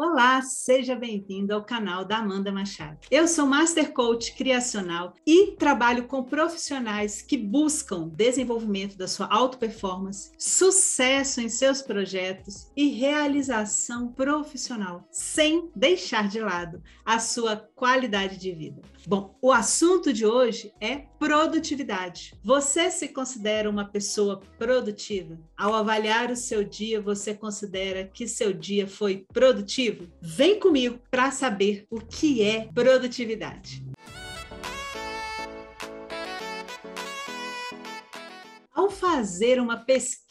Olá, seja bem-vindo ao canal da Amanda Machado. Eu sou Master Coach Criacional e trabalho com profissionais que buscam desenvolvimento da sua auto performance, sucesso em seus projetos e realização profissional, sem deixar de lado a sua qualidade de vida. Bom, o assunto de hoje é produtividade. Você se considera uma pessoa produtiva? Ao avaliar o seu dia, você considera que seu dia foi produtivo? Vem comigo para saber o que é produtividade. Ao fazer uma pesquisa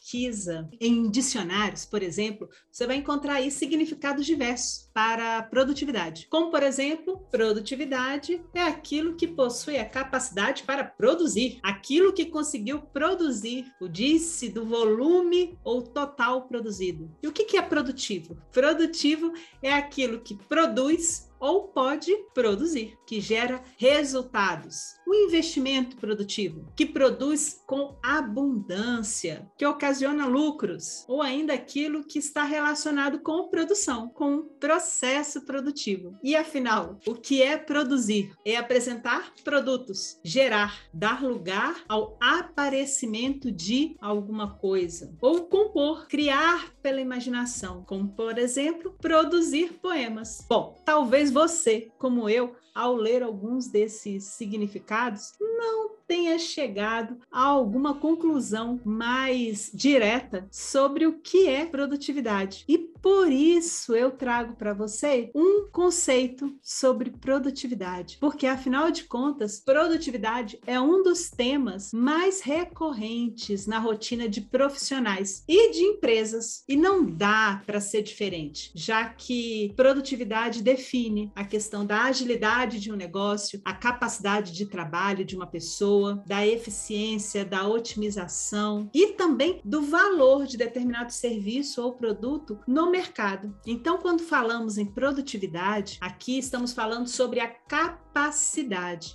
em dicionários, por exemplo, você vai encontrar aí significados diversos para produtividade. Como, por exemplo, produtividade é aquilo que possui a capacidade para produzir, aquilo que conseguiu produzir, o disse do volume ou total produzido. E o que é produtivo? Produtivo é aquilo que produz ou pode produzir, que gera resultados. O investimento produtivo, que produz com abundância, que ocasiona lucros, ou ainda aquilo que está relacionado com produção, com processo produtivo. E afinal, o que é produzir? É apresentar produtos, gerar, dar lugar ao aparecimento de alguma coisa, ou compor, criar pela imaginação, como por exemplo, produzir poemas. Bom, talvez Talvez você, como eu, ao ler alguns desses significados, não tenha chegado a alguma conclusão mais direta sobre o que é produtividade. E por isso eu trago para você um conceito sobre produtividade, porque afinal de contas, produtividade é um dos temas mais recorrentes na rotina de profissionais e de empresas, e não dá para ser diferente, já que produtividade define a questão da agilidade de um negócio, a capacidade de trabalho de uma pessoa pessoa, da eficiência, da otimização e também do valor de determinado serviço ou produto no mercado. Então, quando falamos em produtividade, aqui estamos falando sobre a capacidade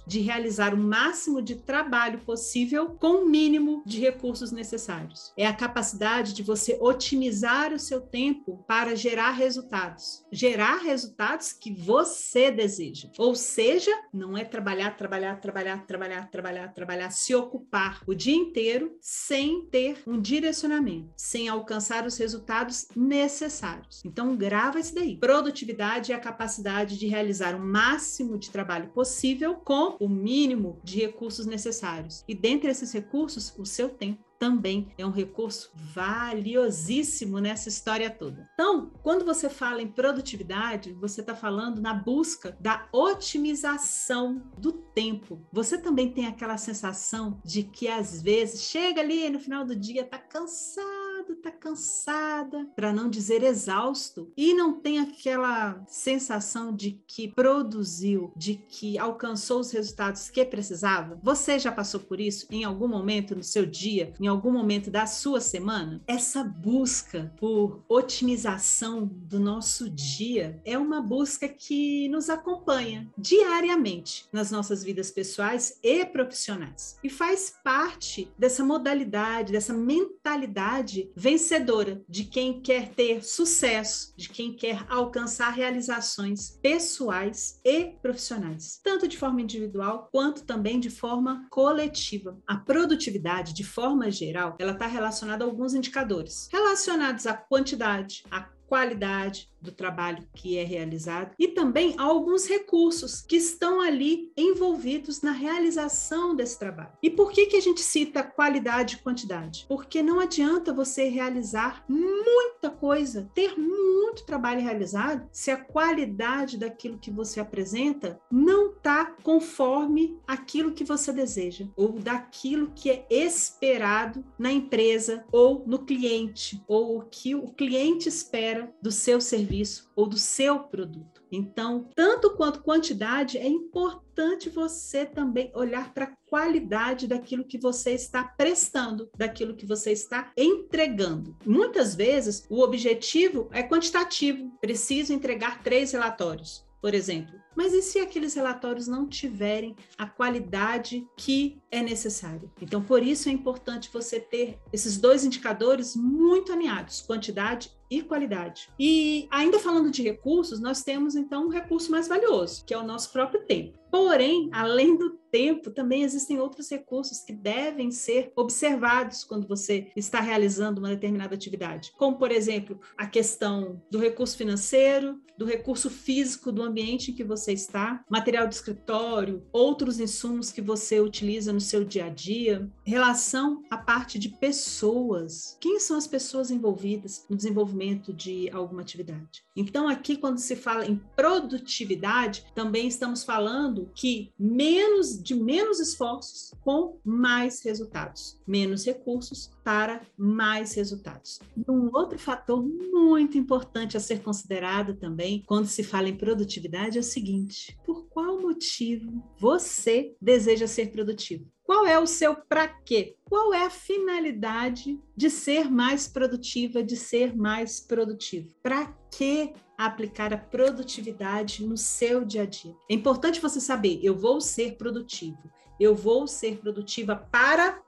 de realizar o máximo de trabalho possível com o mínimo de recursos necessários. É a capacidade de você otimizar o seu tempo para gerar resultados. Gerar resultados que você deseja. Ou seja, não é trabalhar, trabalhar, trabalhar, trabalhar, trabalhar, trabalhar, se ocupar o dia inteiro sem ter um direcionamento, sem alcançar os resultados necessários. Então, grava isso daí. Produtividade é a capacidade de realizar o máximo de trabalho possível com o mínimo de recursos necessários. E dentre esses recursos, o seu tempo também é um recurso valiosíssimo nessa história toda. Então, quando você fala em produtividade, você está falando na busca da otimização do tempo. Você também tem aquela sensação de que às vezes chega ali no final do dia, está cansado cansado, tá cansada, para não dizer exausto, e não tem aquela sensação de que produziu, de que alcançou os resultados que precisava? Você já passou por isso em algum momento no seu dia, em algum momento da sua semana? Essa busca por otimização do nosso dia é uma busca que nos acompanha diariamente nas nossas vidas pessoais e profissionais e faz parte dessa modalidade, dessa mentalidade vencedora de quem quer ter sucesso, de quem quer alcançar realizações pessoais e profissionais, tanto de forma individual quanto também de forma coletiva. A produtividade, de forma geral, ela está relacionada a alguns indicadores relacionados à quantidade, à qualidade, do trabalho que é realizado e também alguns recursos que estão ali envolvidos na realização desse trabalho. E por que que a gente cita qualidade e quantidade? Porque não adianta você realizar muita coisa, ter muito trabalho realizado, se a qualidade daquilo que você apresenta não está conforme aquilo que você deseja ou daquilo que é esperado na empresa ou no cliente ou o que o cliente espera do seu serviço ou do seu produto. Então, tanto quanto quantidade, é importante você também olhar para a qualidade daquilo que você está prestando, daquilo que você está entregando. Muitas vezes, o objetivo é quantitativo. Preciso entregar três relatórios por exemplo. Mas e se aqueles relatórios não tiverem a qualidade que é necessária? Então, por isso é importante você ter esses dois indicadores muito alinhados, quantidade e qualidade. E ainda falando de recursos, nós temos então um recurso mais valioso, que é o nosso próprio tempo. Porém, além do tempo, também existem outros recursos que devem ser observados quando você está realizando uma determinada atividade, como, por exemplo, a questão do recurso financeiro, do recurso físico do ambiente em que você está, material de escritório, outros insumos que você utiliza no seu dia a dia, relação à parte de pessoas. Quem são as pessoas envolvidas no desenvolvimento de alguma atividade? Então, aqui, quando se fala em produtividade, também estamos falando que menos de menos esforços com mais resultados, menos recursos para mais resultados. Um outro fator muito importante a ser considerado também quando se fala em produtividade é o seguinte: por qual motivo você deseja ser produtivo? Qual é o seu para quê? Qual é a finalidade de ser mais produtiva, de ser mais produtivo? Para que aplicar a produtividade no seu dia a dia? É importante você saber, eu vou ser produtivo. Eu vou ser produtiva para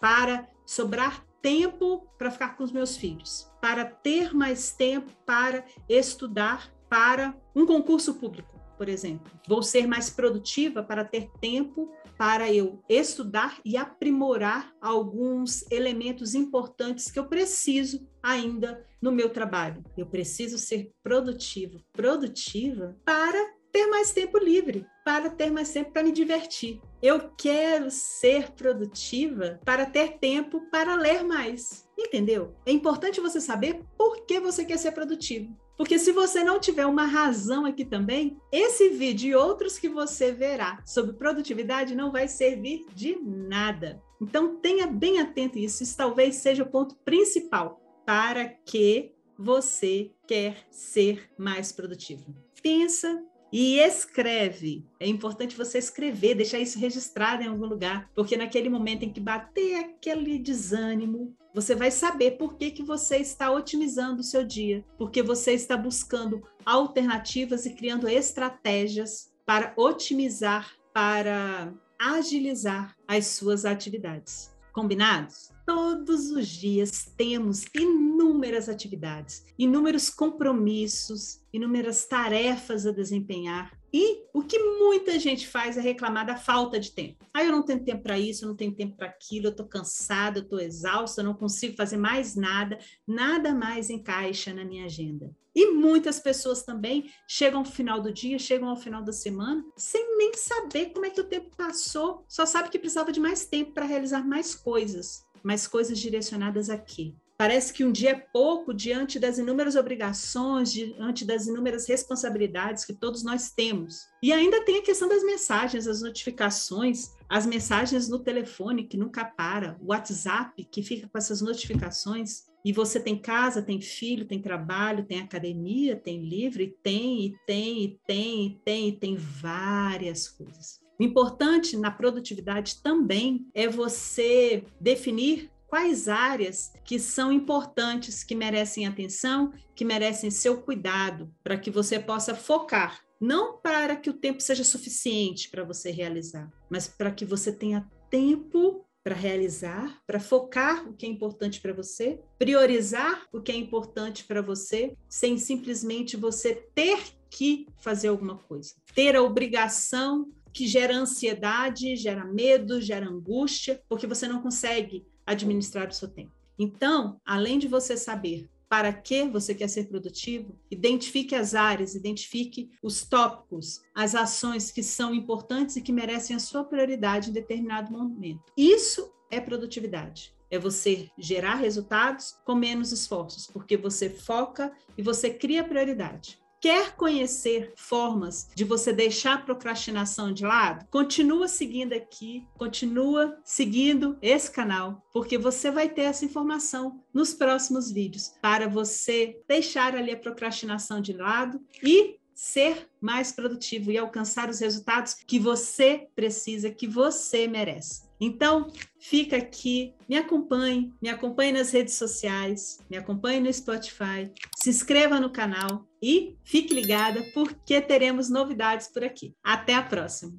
para sobrar tempo para ficar com os meus filhos, para ter mais tempo para estudar para um concurso público, por exemplo. Vou ser mais produtiva para ter tempo para eu estudar e aprimorar alguns elementos importantes que eu preciso ainda no meu trabalho. Eu preciso ser produtivo, produtiva para ter mais tempo livre, para ter mais tempo para me divertir. Eu quero ser produtiva para ter tempo para ler mais. Entendeu? É importante você saber por que você quer ser produtivo. Porque se você não tiver uma razão aqui também, esse vídeo e outros que você verá sobre produtividade não vai servir de nada. Então tenha bem atento isso, isso talvez seja o ponto principal para que você quer ser mais produtivo. Pensa e escreve. É importante você escrever, deixar isso registrado em algum lugar, porque naquele momento em que bater aquele desânimo, você vai saber por que, que você está otimizando o seu dia, porque você está buscando alternativas e criando estratégias para otimizar, para agilizar as suas atividades. Combinados? Todos os dias temos inúmeras atividades, inúmeros compromissos, inúmeras tarefas a desempenhar e o que muita gente faz é reclamar da falta de tempo. Ah, eu não tenho tempo para isso, eu não tenho tempo para aquilo, eu estou cansada, eu estou exausta, eu não consigo fazer mais nada, nada mais encaixa na minha agenda. E muitas pessoas também chegam ao final do dia, chegam ao final da semana, sem nem saber como é que o tempo passou, só sabe que precisava de mais tempo para realizar mais coisas. Mais coisas direcionadas a quê? Parece que um dia é pouco diante das inúmeras obrigações, diante das inúmeras responsabilidades que todos nós temos. E ainda tem a questão das mensagens, as notificações, as mensagens no telefone que nunca para, o WhatsApp que fica com essas notificações. E você tem casa, tem filho, tem trabalho, tem academia, tem livro, tem, e tem, e tem, e tem, e tem várias coisas. O importante na produtividade também é você definir quais áreas que são importantes, que merecem atenção, que merecem seu cuidado, para que você possa focar. Não para que o tempo seja suficiente para você realizar, mas para que você tenha tempo para realizar, para focar o que é importante para você, priorizar o que é importante para você, sem simplesmente você ter que fazer alguma coisa. Ter a obrigação que gera ansiedade, gera medo, gera angústia, porque você não consegue administrar o seu tempo. Então, além de você saber para que você quer ser produtivo, identifique as áreas, identifique os tópicos, as ações que são importantes e que merecem a sua prioridade em determinado momento. Isso é produtividade. É você gerar resultados com menos esforços, porque você foca e você cria prioridade. Quer conhecer formas de você deixar a procrastinação de lado? Continua seguindo aqui, continua seguindo esse canal, porque você vai ter essa informação nos próximos vídeos para você deixar ali a procrastinação de lado e ser mais produtivo e alcançar os resultados que você precisa, que você merece. Então, fica aqui, me acompanhe, me acompanhe nas redes sociais, me acompanhe no Spotify, se inscreva no canal e fique ligada porque teremos novidades por aqui. Até a próxima!